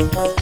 Oh, oh, oh.